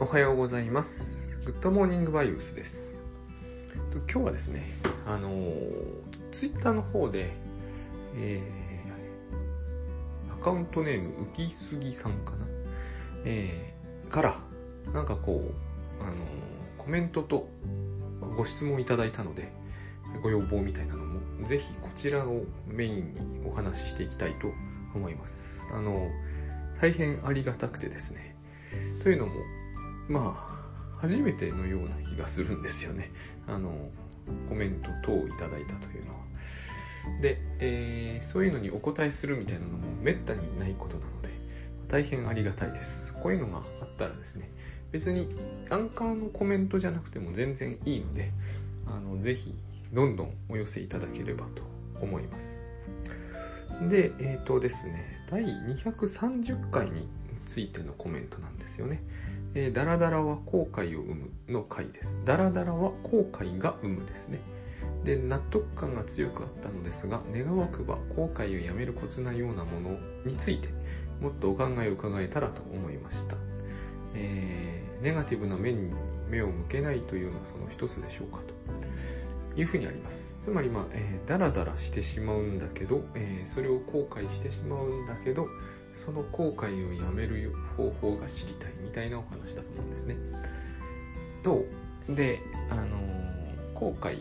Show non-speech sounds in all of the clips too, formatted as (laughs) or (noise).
おはようございます。グッドモーニングバイブスです。今日はですね、あのツイッターの方で、えー、アカウントネーム、浮きすぎさんかな、えー、から、なんかこう、あのコメントとご質問いただいたので、ご要望みたいなのも、ぜひこちらをメインにお話ししていきたいと思います。あの大変ありがたくてですね。というのも、まあ、初めてのような気がするんですよね。あの、コメント等をいただいたというのは。で、えーそういうのにお答えするみたいなのもめったにないことなので、大変ありがたいです。こういうのがあったらですね、別にアンカーのコメントじゃなくても全然いいので、あの、ぜひ、どんどんお寄せいただければと思います。で、えっ、とですね、第230回についてのコメントなんですよね。えーダラダラは後悔を生むの回です。ダラダラは後悔が生むですね。で、納得感が強くあったのですが、願わくば後悔をやめるコツなようなものについて、もっとお考えを伺えたらと思いました。えーネガティブな面に目を向けないというのはその一つでしょうかというふうにあります。つまり、まあ、えーダラダラしてしまうんだけど、えーそれを後悔してしまうんだけど、その後悔をやめる方法が知りたいみたいなお話だと思うんですね。と、で、あのー後悔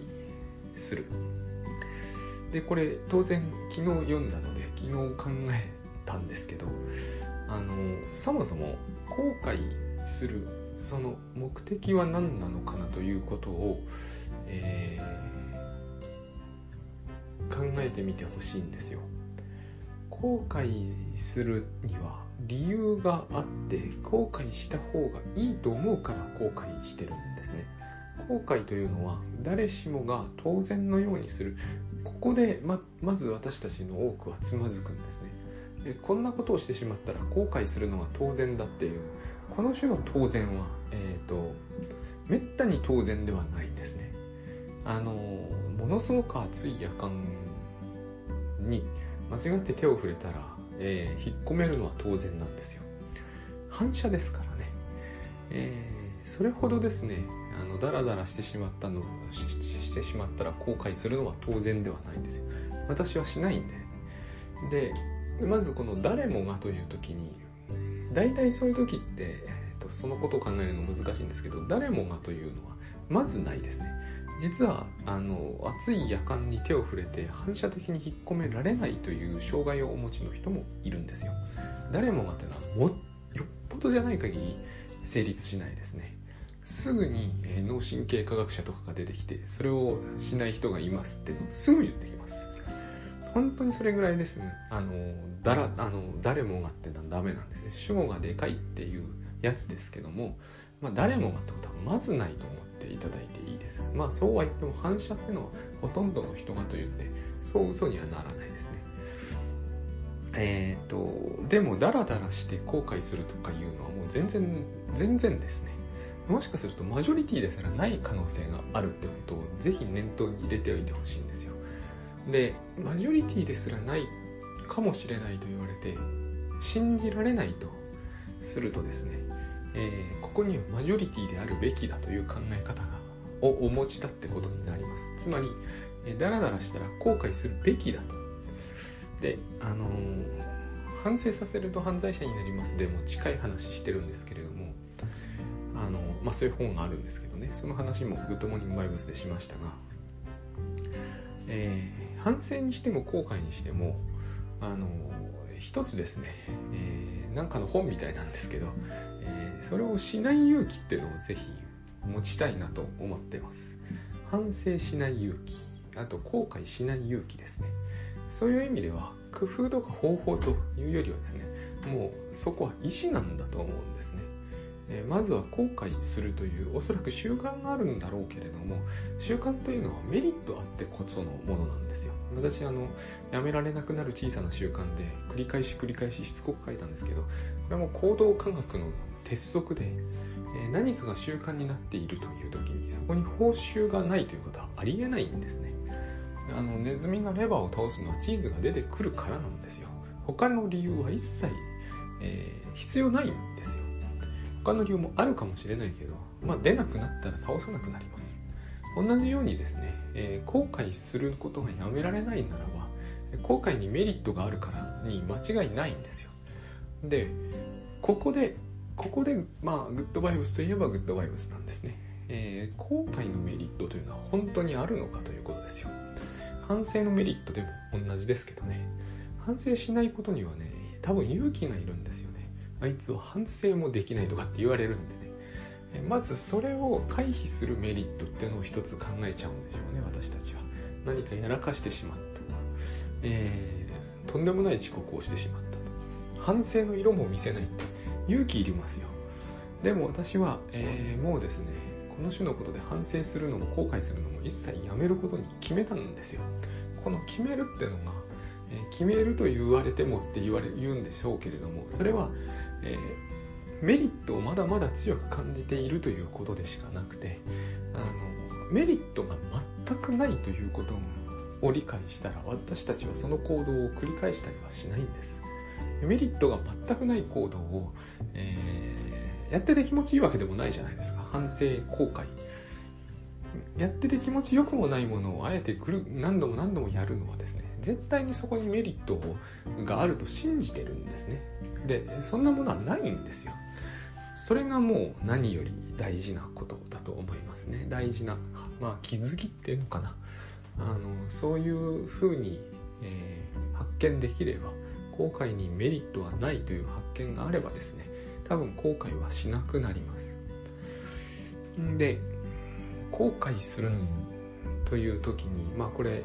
する。で、これ当然昨日読んだので昨日考えたんですけど、あのーそもそも後悔するその目的は何なのかなということを、えー考えてみてほしいんですよ。後悔するには理由があって後悔した方がいいと思うから後悔してるんですね。後悔というのは誰しもが当然のようにする。ここでままず私たちの多くはつまずくんですね。こんなことをしてしまったら後悔するのが当然だっていう。この種の当然はえっ、とめったに当然ではないんですね。あのものすごく熱い夜間に間違って手を触れたら、えー引っ込めるのは当然なんですよ。反射ですからね、えーそれほどですねあのダラダラしてしまったのししてしまったら後悔するのは当然ではないんですよ。私はしないんで。でまずこの「誰もが」という時に大体そういう時って、えーとそのことを考えるの難しいんですけど「誰もが」というのはまずないですね。実はあの暑い夜間に手を触れて反射的に引っ込められないという障害をお持ちの人もいるんですよ。誰もがっていうのはよっぽどじゃない限り成立しないですね。すぐに、え脳神経科学者とかが出てきてそれをしない人がいますってのすぐ言ってきます。本当にそれぐらいですね。あのだらあの誰もがってのはダメなんですね。主語がでかいっていうやつですけども、まあ、誰もがってことはまずないと思っていただいていいです。まあそうは言っても反射っていうのはほとんどの人がというんでそう嘘にはならないですね。えっ、とでもダラダラして後悔するとかいうのはもう全然全然ですね。もしかするとマジョリティですらない可能性があるってことをぜひ念頭に入れておいてほしいんですよ。でマジョリティですらないかもしれないと言われて信じられないとするとですね、えーここにはマジョリティであるべきだという考え方がをお持ちだってことになります。つまり、えーダラダラしたら後悔するべきだと。であのー反省させると犯罪者になりますでも近い話してるんですけれどもあのまあそういう本があるんですけどね。その話もグッドモーニングバイブスでしましたが、えー反省にしても後悔にしてもあの一つですね、えーなんかの本みたいなんですけど、それをしない勇気っていうのをぜひ持ちたいなと思ってます。反省しない勇気。あと後悔しない勇気ですね。そういう意味では工夫とか方法というよりはですねもうそこは意思なんだと思うんですね、えまずは後悔するというおそらく習慣があるんだろうけれども習慣というのはメリットあってこそのものなんですよ。私あのやめられなくなる小さな習慣で繰り返し繰り返ししつこく書いたんですけどこれはもう行動科学の鉄則で、えー何かが習慣になっているという時にそこに報酬がないということはありえないんですね。あのネズミがレバーを倒すのはチーズが出てくるからなんですよ。他の理由は一切、えー必要ないんですよ。他の理由もあるかもしれないけど、まあ、出なくなったら倒さなくなります。同じようにですね、えー、後悔することがやめられないならば後悔にメリットがあるからに間違いないんですよ。でここでここでまあグッドバイブスといえばグッドバイブスなんですね、えー、後悔のメリットというのは本当にあるのかということですよ。反省のメリットでも同じですけどね。反省しないことにはね多分勇気がいるんですよね。あいつは反省もできないとかって言われるんでね。まずそれを回避するメリットっていうのを一つ考えちゃうんでしょうね私たちは。何かやらかしてしまったえー、とんでもない遅刻をしてしまった反省の色も見せないって勇気いりますよ。でも私は、えー、もうですねこの種のことで反省するのも後悔するのも一切やめることに決めたんですよ。この決めるってのが、えー、決めると言われてもって言われ言うんでしょうけれどもそれは、えー、メリットをまだまだ強く感じているということでしかなくてあのメリットが全くないということを理解したら私たちはその行動を繰り返したりはしないんです。メリットが全くない行動を、えー、やってて気持ちいいわけでもないじゃないですか。反省後悔。やってて気持ちよくもないものをあえてくる何度も何度もやるのはですね絶対にそこにメリットがあると信じてるんですね。でそんなものはないんですよ。それがもう何より大事なことだと思いますね。大事な、まあ、気づきっていうのかな。あのそういうふうに、えー、発見できれば後悔にメリットはないという発見があればですね多分後悔はしなくなります。で後悔するという時にまあこれ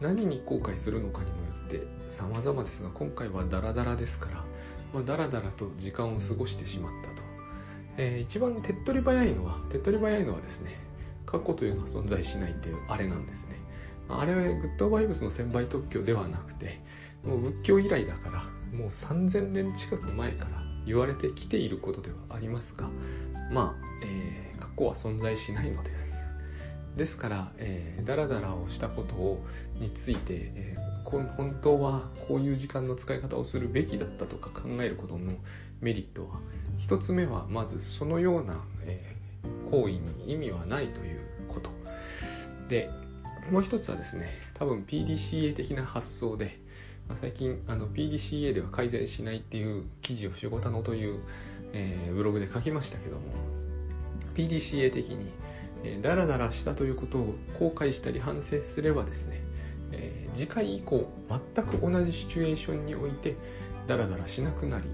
何に後悔するのかにもよって様々ですが今回はダラダラですから、まあ、ダラダラと時間を過ごしてしまったと、えー、一番手っ取り早いのは手っ取り早いのはですね過去というのは存在しないっていうあれなんですね。あれはグッドバイブスの専売特許ではなくてもう仏教以来だからもう3000年近く前から言われてきていることではありますがまあ、えー、過去は存在しないのです。ですから、えー、ダラダラをしたことをについて、えー、本当はこういう時間の使い方をするべきだったとか考えることのメリットは一つ目はまずそのような、えー、行為に意味はないということ。でもう一つはですね多分 PDCA 的な発想で最近あの PDCA では改善しないっていう記事を仕事のという、えー、ブログで書きましたけども PDCA 的に、えー、ダラダラしたということを後悔したり反省すればですね、えー、次回以降全く同じシチュエーションにおいてダラダラしなくなり、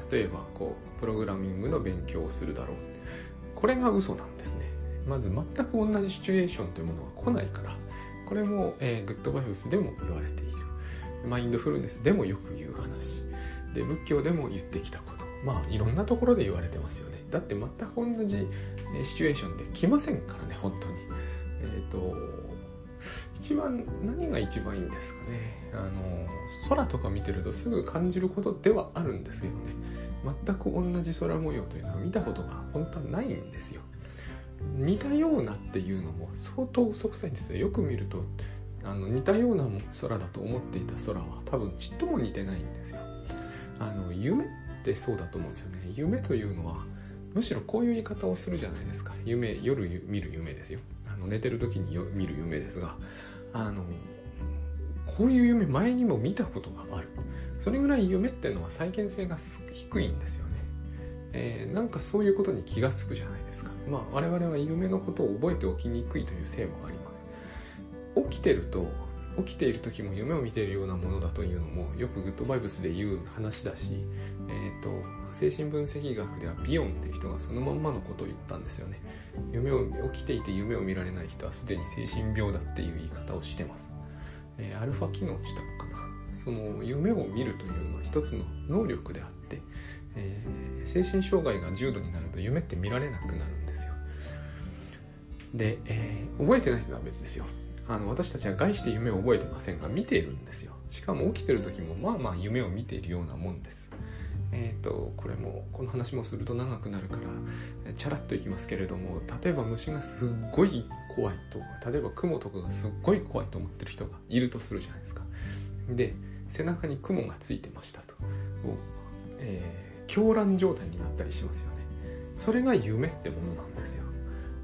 えー、例えばこうプログラミングの勉強をするだろう。これが嘘なんですね。まず全く同じシチュエーションというものは来ないからこれも、えー、グッドバイブスでも言われているマインドフルネスでもよく言う話。で仏教でも言ってきたこと。まあいろんなところで言われてますよね。だって全く同じシチュエーションで来ませんからね本当に。えっ、ー、と一番何が一番いいんですかね。あの空とか見てるとすぐ感じることではあるんですけどね。全く同じ空模様というのは見たことが本当はないんですよ。似たようなっていうのも相当嘘くさいんですよ。よく見るとあの似たような空だと思っていた空は多分ちっとも似てないんですよ。あの夢ってそうだと思うんですよね。夢というのはむしろこういう言い方をするじゃないですか。夢夜見る夢ですよ。あの寝てる時に見る夢ですがあのこういう夢前にも見たことがある。それぐらい夢っていうのは再現性が低いんですよね、えー、なんかそういうことに気がつくじゃないですか。まあ我々は夢のことを覚えておきにくいというせいも起きてると起きている時も夢を見ているようなものだというのもよくグッドバイブスで言う話だし、えーと、精神分析学ではビヨンっていう人がそのまんまのことを言ったんですよね。夢を起きていて夢を見られない人はすでに精神病だっていう言い方をしてます、えー、アルファ機能したのかな。その夢を見るというのは一つの能力であって、えー、精神障害が重度になると夢って見られなくなるんですよ。で、えー、覚えてない人は別ですよあの私たちは概して夢を覚えてませんが見ているんですよ。しかも起きてる時もまあまあ夢を見ているようなもんです。えっ、ー、とこれもこの話もすると長くなるからチャラッといきますけれども例えば虫がすっごい怖いとか例えば雲とかがすっごい怖いと思ってる人がいるとするじゃないですか。で背中に雲がついてましたと、えー、狂乱状態になったりしますよね。それが夢ってものなんです。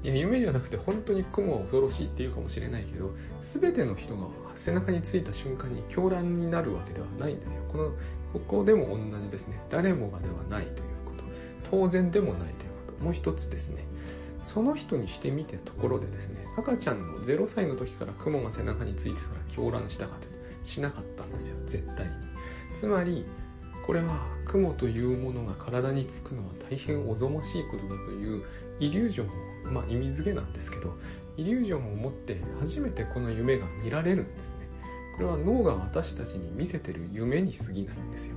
いや夢じゃなくて本当に雲は恐ろしいっていうかもしれないけど全ての人が背中についた瞬間に狂乱になるわけではないんですよ。このここでも同じですね。誰もがではないということ。当然でもないということ。もう一つですね。その人にしてみてところでですね赤ちゃんの0歳の時から雲が背中についてたら狂乱したかとしなかったんですよ。絶対に。つまりこれは雲というものが体につくのは大変おぞましいことだというイリュージョンをまあ意味付けなんですけどイリュージョンを持って初めてこの夢が見られるんですね。これは脳が私たちに見せてる夢に過ぎないんですよ。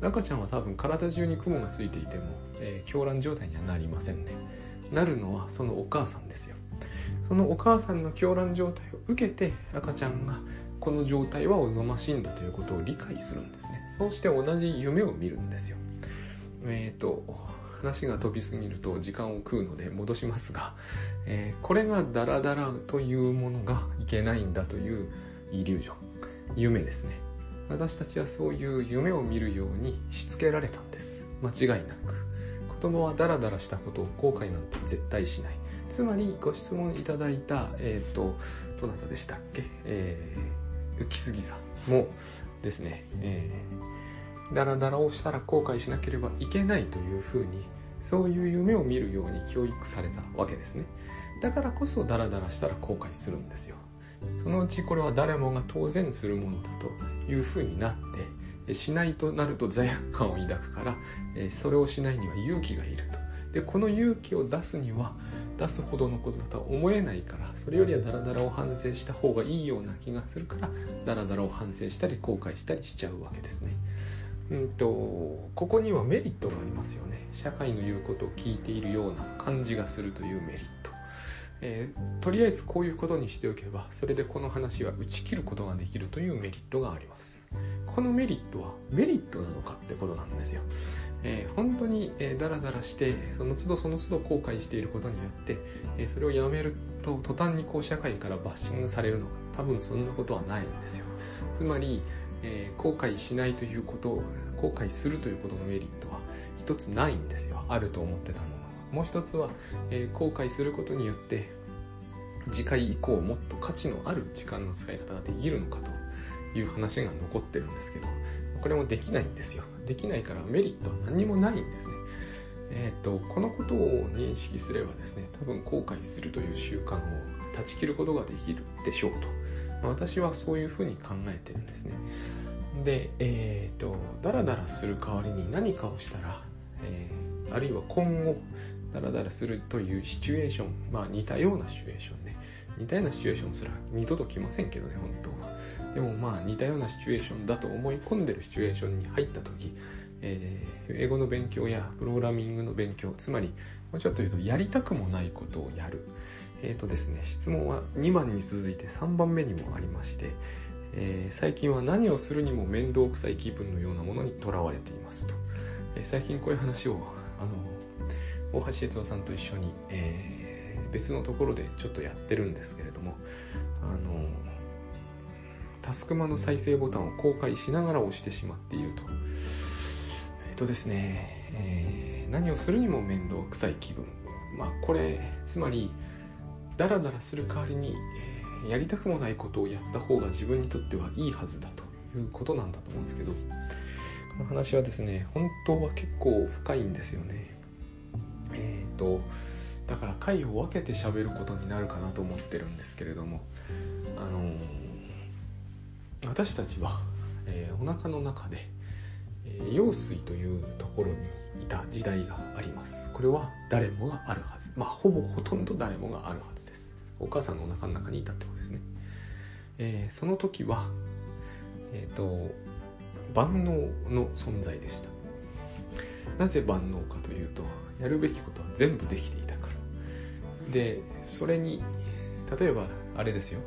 赤ちゃんは多分体中に雲がついていても、えー、狂乱状態にはなりませんね。なるのはそのお母さんですよ。そのお母さんの狂乱状態を受けて赤ちゃんがこの状態はおぞましいんだということを理解するんですね。そうして同じ夢を見るんですよ。えっ、ー、と話が飛びすぎると時間を食うので戻しますが、えー、これがダラダラというものがいけないんだというイリュージョン。夢ですね。私たちはそういう夢を見るようにしつけられたんです。間違いなく。子供はダラダラしたことを後悔なんて絶対しない。つまりご質問いただいたえっ、ー、とどなたでしたっけ？えー、浮杉さんもですね、えー、ダラダラをしたら後悔しなければいけないというふうにそういう夢を見るように教育されたわけですね。だからこそダラダラしたら後悔するんですよ。そのうちこれは誰もが当然するものだというふうになってしないとなると罪悪感を抱くからそれをしないには勇気がいると。でこの勇気を出すには出すほどのことだとは思えないからそれよりはダラダラを反省した方がいいような気がするからダラダラを反省したり後悔したりしちゃうわけですね。うんとここにはメリットがありますよね。社会の言うことを聞いているような感じがするというメリット。えー、とりあえずこういうことにしておけばそれでこの話は打ち切ることができるというメリットがあります。このメリットはメリットなのかってことなんですよ、えー、本当に、えー、ダラダラしてその都度その都度後悔していることによって、えー、それをやめると途端にこう社会からバッシングされるのか。多分そんなことはないんですよ。つまり、えー、後悔しないということ後悔するということのメリットは一つないんですよ。あると思ってたものもう一つは、えー、後悔することによって次回以降もっと価値のある時間の使い方ができるのかという話が残ってるんですけどこれもできないんですよ。できないからメリットは何にもないんですね。えっ、ー、とこのことを認識すればですね多分後悔するという習慣を断ち切ることができるでしょうと、私はそういうふうに考えてるんですね。でえっ、ー、とダラダラする代わりに何かをしたら、えー、あるいは今後ダラダラするというシチュエーションまあ似たようなシチュエーションね。似たようなシチュエーションすら二度と来ませんけどね本当は。でもまあ似たようなシチュエーションだと思い込んでるシチュエーションに入った時、えー、英語の勉強やプログラミングの勉強つまりもうちょっと言うとやりたくもないことをやる。えっ、ー、とですね質問は2番に続いて3番目にもありましてえー、最近は何をするにも面倒くさい気分のようなものにとらわれていますと、えー、最近こういう話をあの大橋哲夫さんと一緒に、えー、別のところでちょっとやってるんですけれどもあのタスクマの再生ボタンを公開しながら押してしまっていると。えっ、とですね、えー、何をするにも面倒くさい気分。まあこれつまりダラダラする代わりに、えー、やりたくもないことをやった方が自分にとってはいいはずだということなんだと思うんですけどこの話はですね本当は結構深いんですよね。えっ、ー、とだから回を分けて喋ることになるかなと思ってるんですけれどもあのー、私たちは、えー、お腹の中で、えー、羊水というところにいた時代があります。これは誰もがあるはず。まあほぼほとんど誰もがあるはず。お母さんのお腹の中にいたってことですね、えー、その時はえっ、と万能の存在でした。なぜ万能かというとやるべきことは全部できていたから。でそれに例えばあれですよ、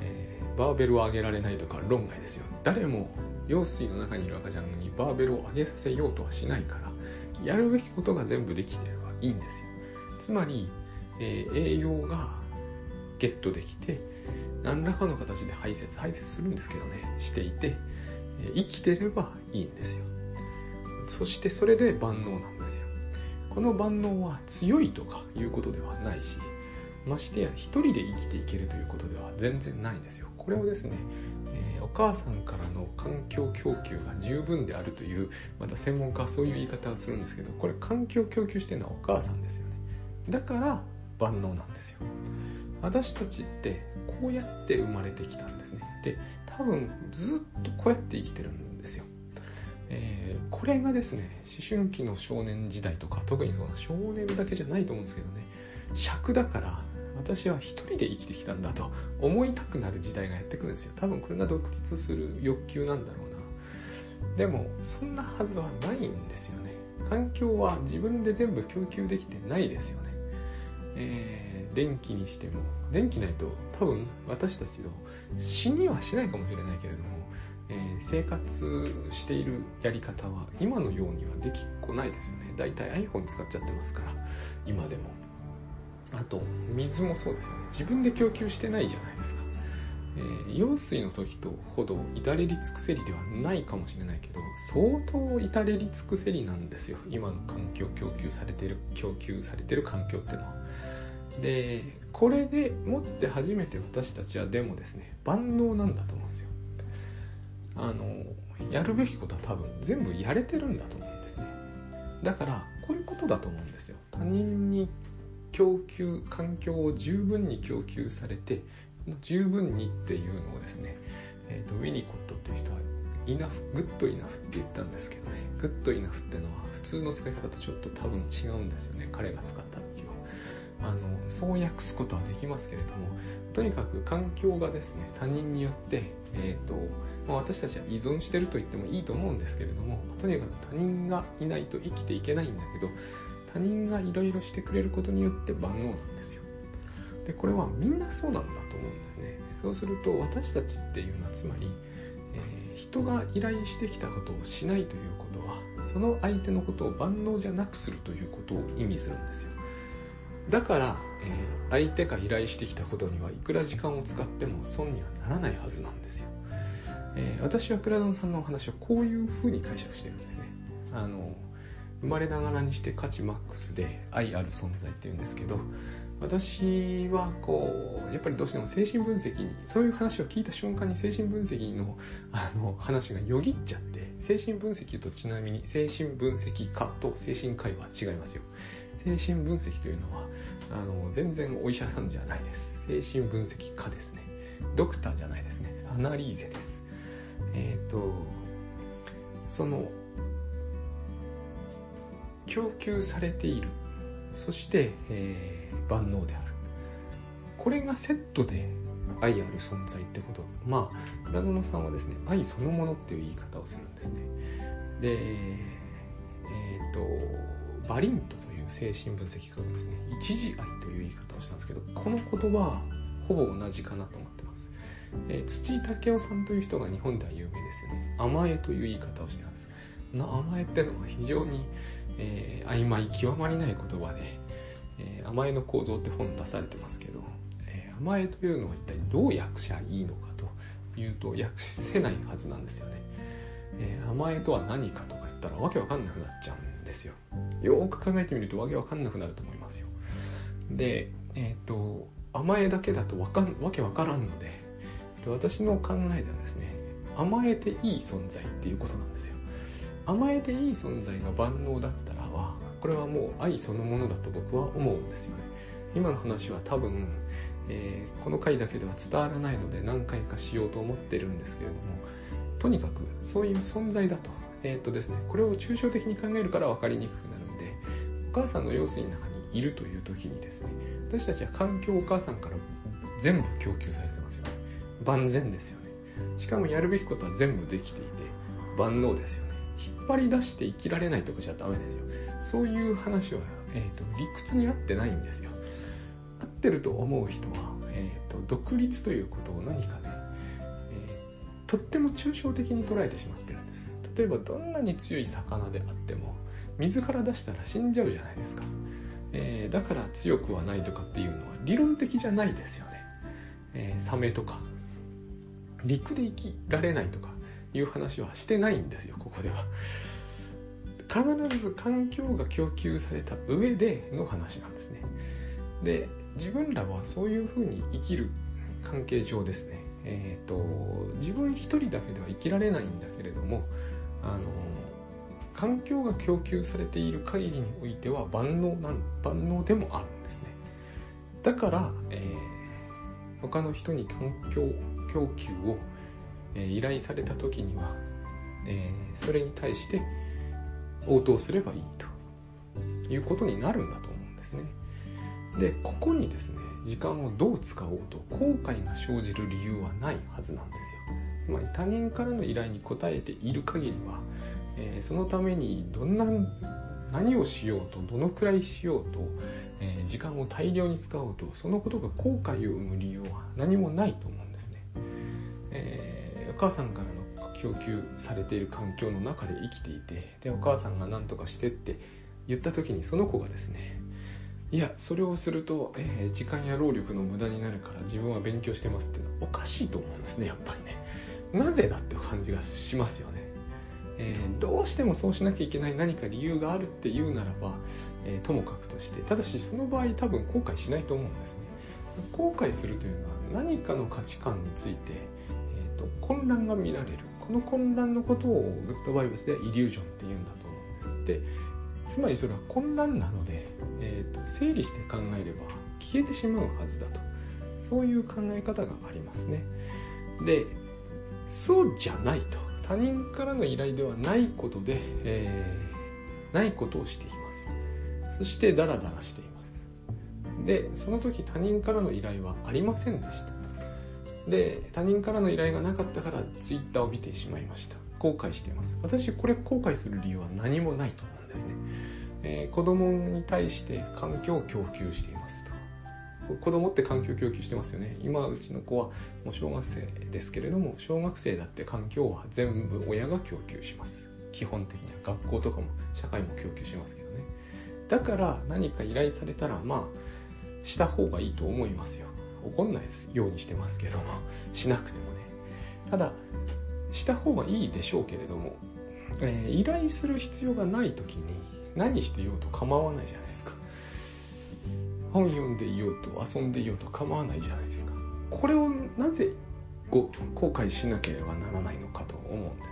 えー、バーベルを上げられないとか論外ですよ。誰も用水の中にいる赤ちゃんにバーベルを上げさせようとはしないからやるべきことが全部できてればいいんですよ。つまり、えー、栄養がゲットできて何らかの形で排泄排泄するんですけどねしていて、生きてればいいんですよ。そしてそれで万能なんですよ。この万能は強いとかいうことではないしましてや一人で生きていけるということでは全然ないんですよ。これをですね、え、お母さんからの環境供給が十分であるというまた専門家はそういう言い方をするんですけどこれ環境供給してるのはお母さんですよね。だから万能なんですよ。私たちってこうやって生まれてきたんですね。で多分ずっとこうやって生きてるんですよ。えー、これがですね思春期の少年時代とか特にその少年だけじゃないと思うんですけどね。尺だから私は一人で生きてきたんだと思いたくなる時代がやってくるんですよ。多分これが独立する欲求なんだろうな。でもそんなはずはないんですよね。環境は自分で全部供給できてないですよね。えー、電気にしても電気ないと多分私たちの死にはしないかもしれないけれども、えー、生活しているやり方は今のようにはできっこないですよね。だいたい iPhone 使っちゃってますから今でも。あと水もそうですよね。自分で供給してないじゃないですか、えー、用水の時とほど至れり尽くせりではないかもしれないけど相当至れり尽くせりなんですよ。今の環境供給されてる供給されてる環境ってのは。でこれでもって初めて私たちはでもですね万能なんだと思うんですよ。あのやるべきことは多分全部やれてるんだと思うんですね。だからこういうことだと思うんですよ。他人に供給環境を十分に供給されて十分にっていうのをですね、えーと、ウィニコットっていう人はイナフグッドイナフって言ったんですけどね。グッドイナフってのは普通の使い方とちょっと多分違うんですよね。彼が使ったって。あのそう訳すことはできますけれどもとにかく環境がですね他人によって、えーとまあ、私たちは依存してると言ってもいいと思うんですけれどもとにかく他人がいないと生きていけないんだけど他人がいろいろしてくれることによって万能なんですよ。でこれはみんなそうなんだと思うんですね。そうすると私たちっていうのはつまり、えー、人が依頼してきたことをしないということはその相手のことを万能じゃなくするということを意味するんですよ。だから、えー、相手が依頼してきたことにはいくら時間を使っても損にはならないはずなんですよ、えー、私は倉田さんのお話はこういうふうに解釈してるんですね。あの生まれながらにして価値マックスで愛ある存在っていうんですけど私はこうやっぱりどうしても精神分析にそういう話を聞いた瞬間に精神分析のあの話がよぎっちゃって精神分析とちなみに精神分析家と精神科医は違いますよ。精神分析というのはあの全然お医者さんじゃないです。精神分析家ですね。ドクターじゃないですね。アナリーゼです。えっ、ー、とその供給されている。そして、えー、万能である。これがセットで愛ある存在ってこと。まあ倉園さんはですね愛そのものっていう言い方をするんですね。でえっ、ー、とバリントと精神分析家がですね。一時愛という言い方をしたんですけどこの言葉はほぼ同じかなと思ってます、えー、土井武雄さんという人が日本では有名ですよね。甘えという言い方をしてます。甘えってのは非常にえー、曖昧極まりない言葉で、えー、甘えの構造って本出されてますけど、えー、甘えというのは一体どう訳しゃいいのかというと訳せないはずなんですよね、え、甘えとは何かとったらわけわかんなくなっちゃうんですよ。よく考えてみるとわけわかんなくなると思いますよ。でえっ、と甘えだけだとわかんわけわからんので私の考えではですね甘えていい存在っていうことなんですよ。甘えていい存在が万能だったらはこれはもう愛そのものだと僕は思うんですよね。今の話は多分、えー、この回だけでは伝わらないので何回かしようと思ってるんですけれどもとにかくそういう存在だと。えっ、とですねこれを抽象的に考えるから分かりにくくなるんでお母さんの用水の中にいるという時にですね私たちは環境をお母さんから全部供給されてますよね。万全ですよね。しかもやるべきことは全部できていて万能ですよね。引っ張り出して生きられないとかじゃダメですよ。そういう話は、えーと、理屈に合ってないんですよ。合ってると思う人は、えーと、独立ということを何かね、えー、とっても抽象的に捉えてしまってる例えばどんなに強い魚であっても水から出したら死んじゃうじゃないですか、えー、だから強くはないとかっていうのは理論的じゃないですよね、えー、サメとか陸で生きられないとかいう話はしてないんですよここでは。必ず環境が供給された上での話なんですね。で自分らはそういうふうに生きる関係上ですね。えっ、ー、と自分一人だけでは生きられないんだけれどもあの環境が供給されている限りにおいては万能なん万能でもあるんですね。だから、えー、他の人に環境供給を、えー、依頼された時には、えー、それに対して応答すればいいと。いうことになるんだと思うんですね。でここにですね時間をどう使おうと後悔が生じる理由はないはずなんですよ。つまり他人からの依頼に応えている限りは、えー、そのためにどんな何をしようとどのくらいしようと、えー、時間を大量に使おうとそのことが後悔を生む理由は何もないと思うんですね、えー、お母さんからの供給されている環境の中で生きていてでお母さんが何とかしてって言った時にその子がですねいやそれをすると、えー、時間や労力の無駄になるから自分は勉強してますっていうのはおかしいと思うんですねやっぱりね。なぜだって感じがしますよね、えー、どうしてもそうしなきゃいけない何か理由があるっていうならば、えー、ともかくとしてただしその場合多分後悔しないと思うんですね。後悔するというのは何かの価値観について、えーと、混乱が見られる。この混乱のことをグッドバイブスではイリュージョンっていうんだと思うんですでつまりそれは混乱なので、えーと、整理して考えれば消えてしまうはずだと。そういう考え方がありますね。でそうじゃないと。他人からの依頼ではないことで、えー、ないことをしています。そしてダラダラしています。でその時他人からの依頼はありませんでした。で他人からの依頼がなかったからツイッターを見てしまいました。後悔しています。私これ後悔する理由は何もないと思うんですね。えー、子供に対して環境を供給しています子供って環境供給してますよね。今うちの子はもう小学生ですけれども小学生だって環境は全部親が供給します。基本的には学校とかも社会も供給しますけどね。だから何か依頼されたらまあした方がいいと思いますよ。怒んないようにしてますけどもしなくてもね。ただした方がいいでしょうけれども、えー、依頼する必要がない時に何してようと構わないじゃないですか。本読んでいようと遊んでいようと構わないじゃないですか。これをなぜ後悔しなければならないのかと思うんです、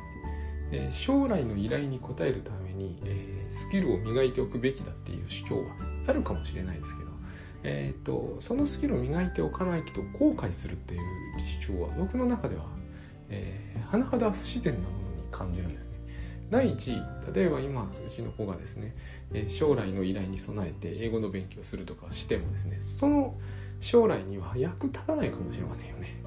えー、将来の依頼に応えるために、えー、スキルを磨いておくべきだっていう主張はあるかもしれないですけどえーと、そのスキルを磨いておかないと後悔するっていう主張は僕の中では、えー、甚だ不自然なものに感じるんです。第一例えば今うちの子がですね将来の依頼に備えて英語の勉強するとかしてもですねその将来には役立たないかもしれませんよね。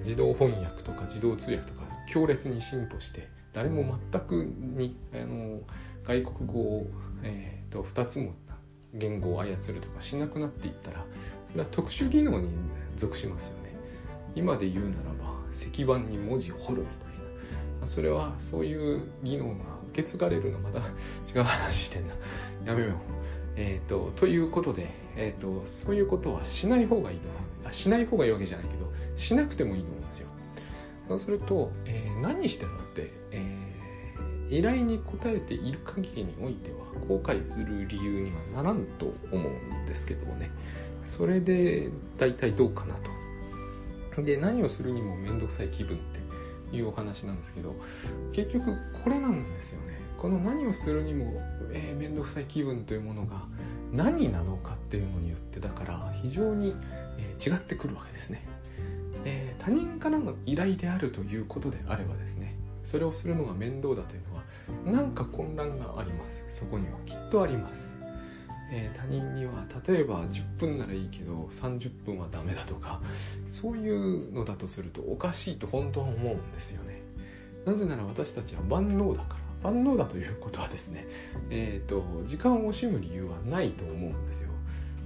自動翻訳とか自動通訳とか強烈に進歩して誰も全くにあの外国語を、えーと、2つも言語を操るとかしなくなっていったらそれは特殊技能に属しますよね。今で言うならば石板に文字を彫るみたいな。それはそういう技能が受け継がれるのまた (laughs) 違う話してんな。やめよう。えっ、ー、とということで、えーと、そういうことはしない方がいいと。思うあしない方がいいわけじゃないけどしなくてもいいと思うんですよ。そうすると、えー、何してもって、えー、依頼に応えている限りにおいては後悔する理由にはならんと思うんですけどもね。それで大体どうかなと。で何をするにも面倒くさい気分っていうお話なんですけど結局これなんですよね。この何をするにもえー、めんどくさい気分というものが何なのかっていうのによってだから非常に、えー、違ってくるわけですね、えー、他人からの依頼であるということであればですねそれをするのが面倒だというのは何か混乱があります。そこにはきっとあります。えー、他人には例えば10分ならいいけど30分はダメだとかそういうのだとするとおかしいと本当は思うんですよね。なぜなら私たちは万能だから。万能だということはですねえっ、ー、と時間を惜しむ理由はないと思うんですよ。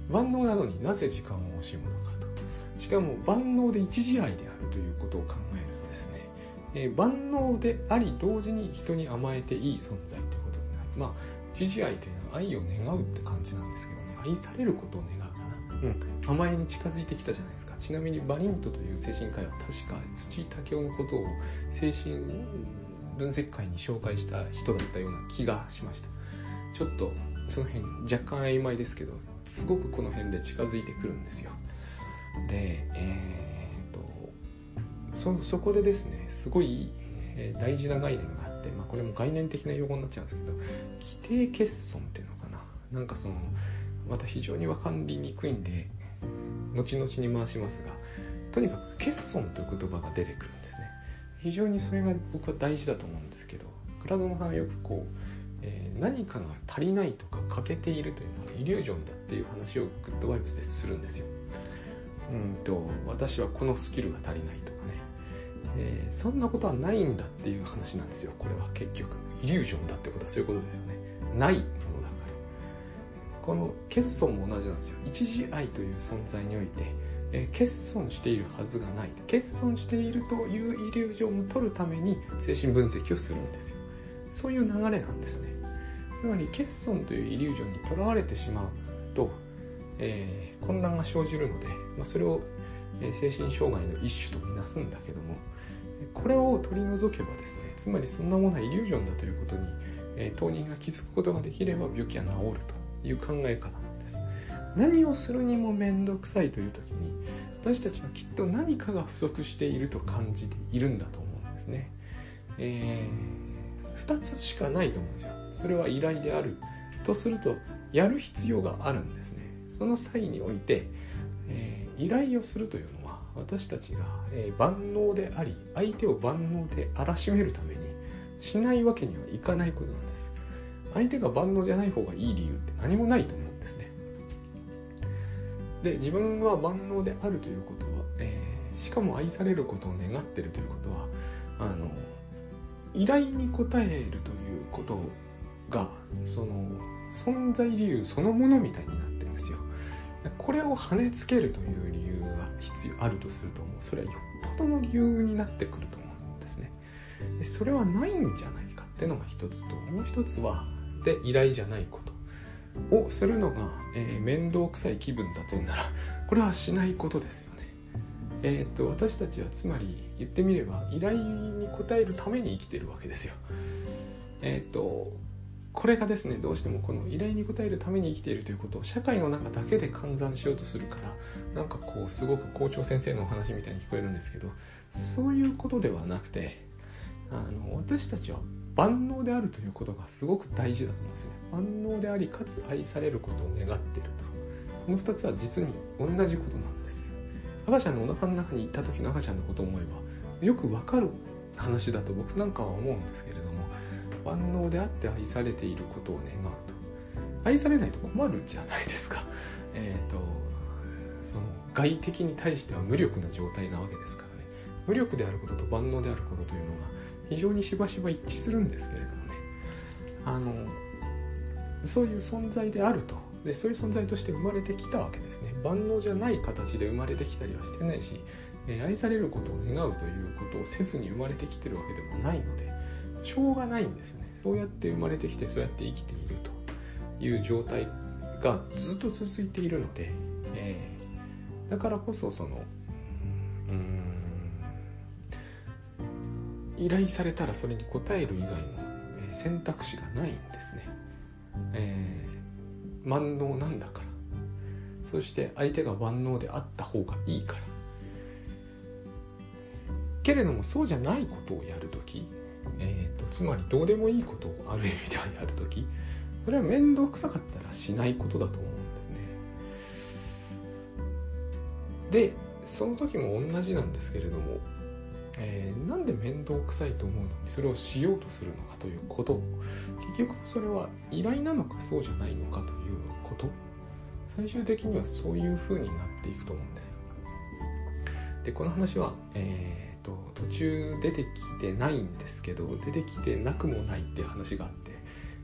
万能なのになぜ時間を惜しむのかと。しかも万能で一時愛であるということを考えるとですね、えー、万能であり同時に人に甘えていい存在ということになる。まあ一時愛というのは愛を願うって感じなんですけどね。愛されることを願うかな。うん。甘えに近づいてきたじゃないですか。ちなみにバリントという精神科医は確か土武雄のことを精神分析会に紹介した人だったような気がしました。ちょっとその辺若干曖昧ですけどすごくこの辺で近づいてくるんですよ。でえー、っとそそこでですねすごい大事な概念があって、まあ、これも概念的な用語になっちゃうんですけど規定欠損っていうのかな。なんかそのまた非常に分かりにくいんで後々に回しますがとにかく欠損という言葉が出てくるんですね。非常にそれが僕は大事だと思うんですけど倉園さんはよくこう、えー、何かが足りないとか欠けているというのはイリュージョンだっていう話をグッドバイブスでするんですよ。うんと私はこのスキルが足りないとかね、えー、そんなことはないんだっていう話なんですよこれは結局。イリュージョンだってことはそういうことですよね。ないものだから。この欠損も同じなんですよ。一時愛という存在においてえ欠損しているはずがない。欠損しているというイリュージョンを取るために精神分析をするんですよ。そういう流れなんですね。つまり欠損というイリュージョンにとらわれてしまうと、えー、混乱が生じるので、まあ、それを、精神障害の一種とみなすんだけどもこれを取り除けばですねつまりそんなものはイリュージョンだということに、えー、当人が気づくことができれば病気は治るという考え方なんです何をするにも面倒くさいという時に私たちはきっと何かが不足していると感じているんだと思うんですね。えー、2つしかないと思うんですよ。それは依頼であるとするとやる必要があるんですね。その際において、えー、依頼をするというの私たちが、えー、万能であり相手を万能で荒らしめるためにしないわけにはいかないことなんです。相手が万能じゃない方がいい理由って何もないと思うんですねで自分は万能であるということは、えー、しかも愛されることを願ってるということはあの依頼に応えるということがその存在理由そのものみたいになってるんですよこれを跳ねつけるという理由必要あるとするともうそれはよっぽどの理由になってくると思うんですねでそれはないんじゃないかっていうのが一つともう一つはで依頼じゃないことをするのが、えー、面倒くさい気分だというならこれはしないことですよね。えー、っと私たちはつまり言ってみれば依頼に応えるために生きてるわけですよ。えー、っとこれがですねどうしてもこの依頼に応えるために生きているということを社会の中だけで換算しようとするからなんかこうすごく校長先生のお話みたいに聞こえるんですけどそういうことではなくてあの私たちは万能であるということがすごく大事だと思うんですよね。万能でありかつ愛されることを願っていると。この2つは実に同じことなんです。赤ちゃんのお腹の中にいた時の赤ちゃんのことを思えばよくわかる話だと僕なんかは思うんですけれど万能であって愛されていることを願うと愛されないと困るじゃないですかえっ、ー、とその外敵に対しては無力な状態なわけですからね無力であることと万能であることというのが非常にしばしば一致するんですけれどもねあのそういう存在であるとでそういう存在として生まれてきたわけですね万能じゃない形で生まれてきたりはしてないし、え愛されることを願うということをせずに生まれてきてるわけでもないのでしょうがないんですよね。そうやって生まれてきてそうやって生きていると。いう状態がずっと続いているので、えー、だからこそそのうん依頼されたらそれに応える以外の選択肢がないんですね。えー、万能なんだから。そして相手が万能であった方がいいから。けれどもそうじゃないことをやるとき、えーと、つまりどうでもいいことをある意味ではやるときそれは面倒くさかったらしないことだと思うんですね。でその時も同じなんですけれどもえー、なんで面倒くさいと思うのにそれをしようとするのかということ。結局それは依頼なのかそうじゃないのかということ。最終的にはそういう風になっていくと思うんですでこの話は、えーと、途中出てきてないんですけど出てきてなくもないっていう話があって、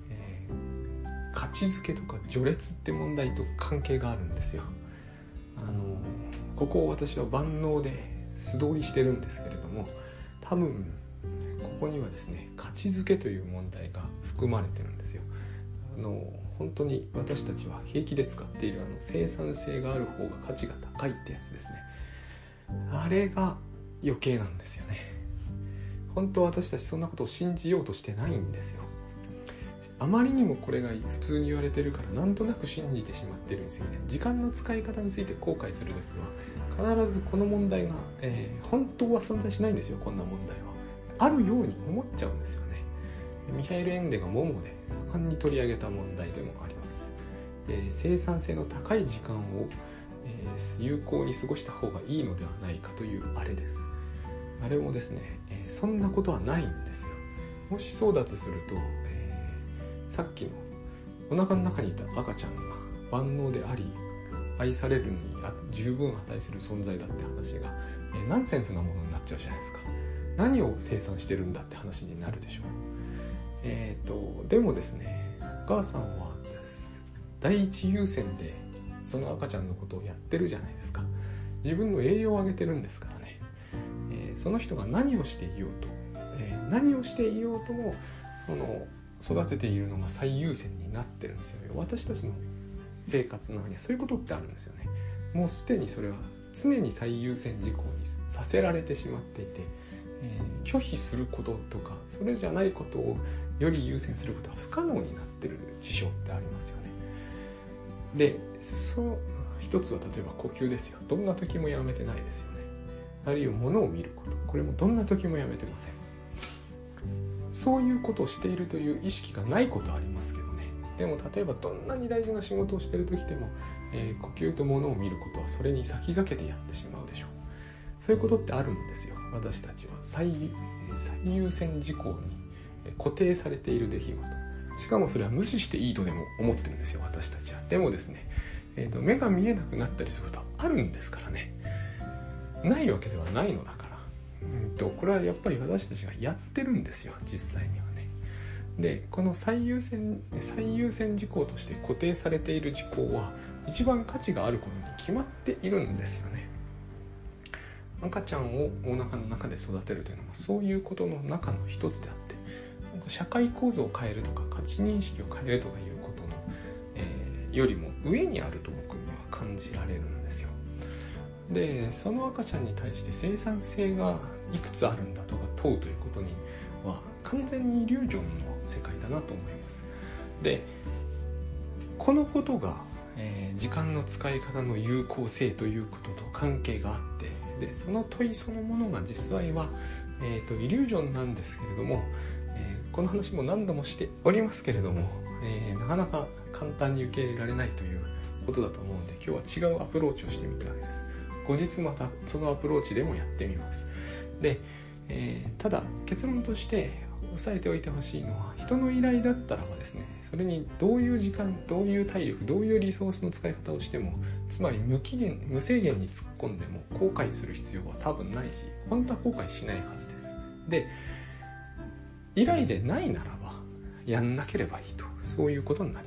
えー、価値づけとか序列って問題と関係があるんですよ。あのここを私は万能で素通りしてるんですけれども多分ここにはですね価値づけという問題が含まれてるんですよ。あの本当に私たちは平気で使っているあの生産性がある方が価値が高いってやつですね。あれが余計なんですよね。本当私たちそんなことを信じようとしてないんですよ。あまりにもこれが普通に言われてるからなんとなく信じてしまってるんですよね。時間の使い方について後悔する時は必ずこの問題が、えー、本当は存在しないんですよこんな問題は。あるように思っちゃうんですよね。ミハイル・エンデがモモで盛んに取り上げた問題でもあります。で生産性の高い時間を、えー、有効に過ごした方がいいのではないかというあれです。あれもですね、えー、そんなことはないんですよ。もしそうだとするとえ、さっきのお腹の中にいた赤ちゃんが万能であり愛されるに十分値する存在だって話が、えナンセンスなものになっちゃうじゃないですか。何を生産してるんだって話になるでしょう。えっ、ー、とでもですねお母さんは第一優先でその赤ちゃんのことをやってるじゃないですか。自分の栄養を上げてるんですから、その人が何をしていようと、えー、何をしていようともその育てているのが最優先になってるんですよ私たちの生活の中にはそういうことってあるんですよね。もうすでにそれは常に最優先事項にさせられてしまっていて、えー、拒否することとかそれじゃないことをより優先することは不可能になってる事象ってありますよね。でその一つは例えば呼吸ですよ。どんな時もやめてないですよね。あるいは物を見ること。これもどんな時もやめてません。そういうことをしているという意識がないことありますけどね。でも例えばどんなに大事な仕事をしている時でも、えー、呼吸と物を見ることはそれに先駆けてやってしまうでしょう。そういうことってあるんですよ。私たちは。最最優先事項に固定されている出来事。しかもそれは無視していいとでも思ってるんですよ。私たちは。でもですね、えーと、目が見えなくなったりすることあるんですからね。ないわけではないのだから。うんとこれはやっぱり私たちがやってるんですよ実際にはね。でこの最優先最優先事項として固定されている事項は一番価値があることに決まっているんですよね。赤ちゃんをお腹の中で育てるというのもそういうことの中の一つであって社会構造を変えるとか価値認識を変えるとかいうことの、えー、よりも上にあると僕には感じられるんですよ。でその赤ちゃんに対して生産性がいくつあるんだとか問うということには完全にイリュージョンの世界だなと思います。でこのことが、えー、時間の使い方の有効性ということと関係があってでその問いそのものが実際は、えーと、イリュージョンなんですけれども、えー、この話も何度もしておりますけれども、えー、なかなか簡単に受け入れられないということだと思うんで今日は違うアプローチをしてみたわけです後日またそのアプローチでもやってみます。で、えー、ただ結論として押さえておいてほしいのは人の依頼だったらばですねそれにどういう時間どういう体力どういうリソースの使い方をしてもつまり無期限無制限に突っ込んでも後悔する必要は多分ないし本当は後悔しないはずです。で依頼でないならばやんなければいいと。そういうことになります。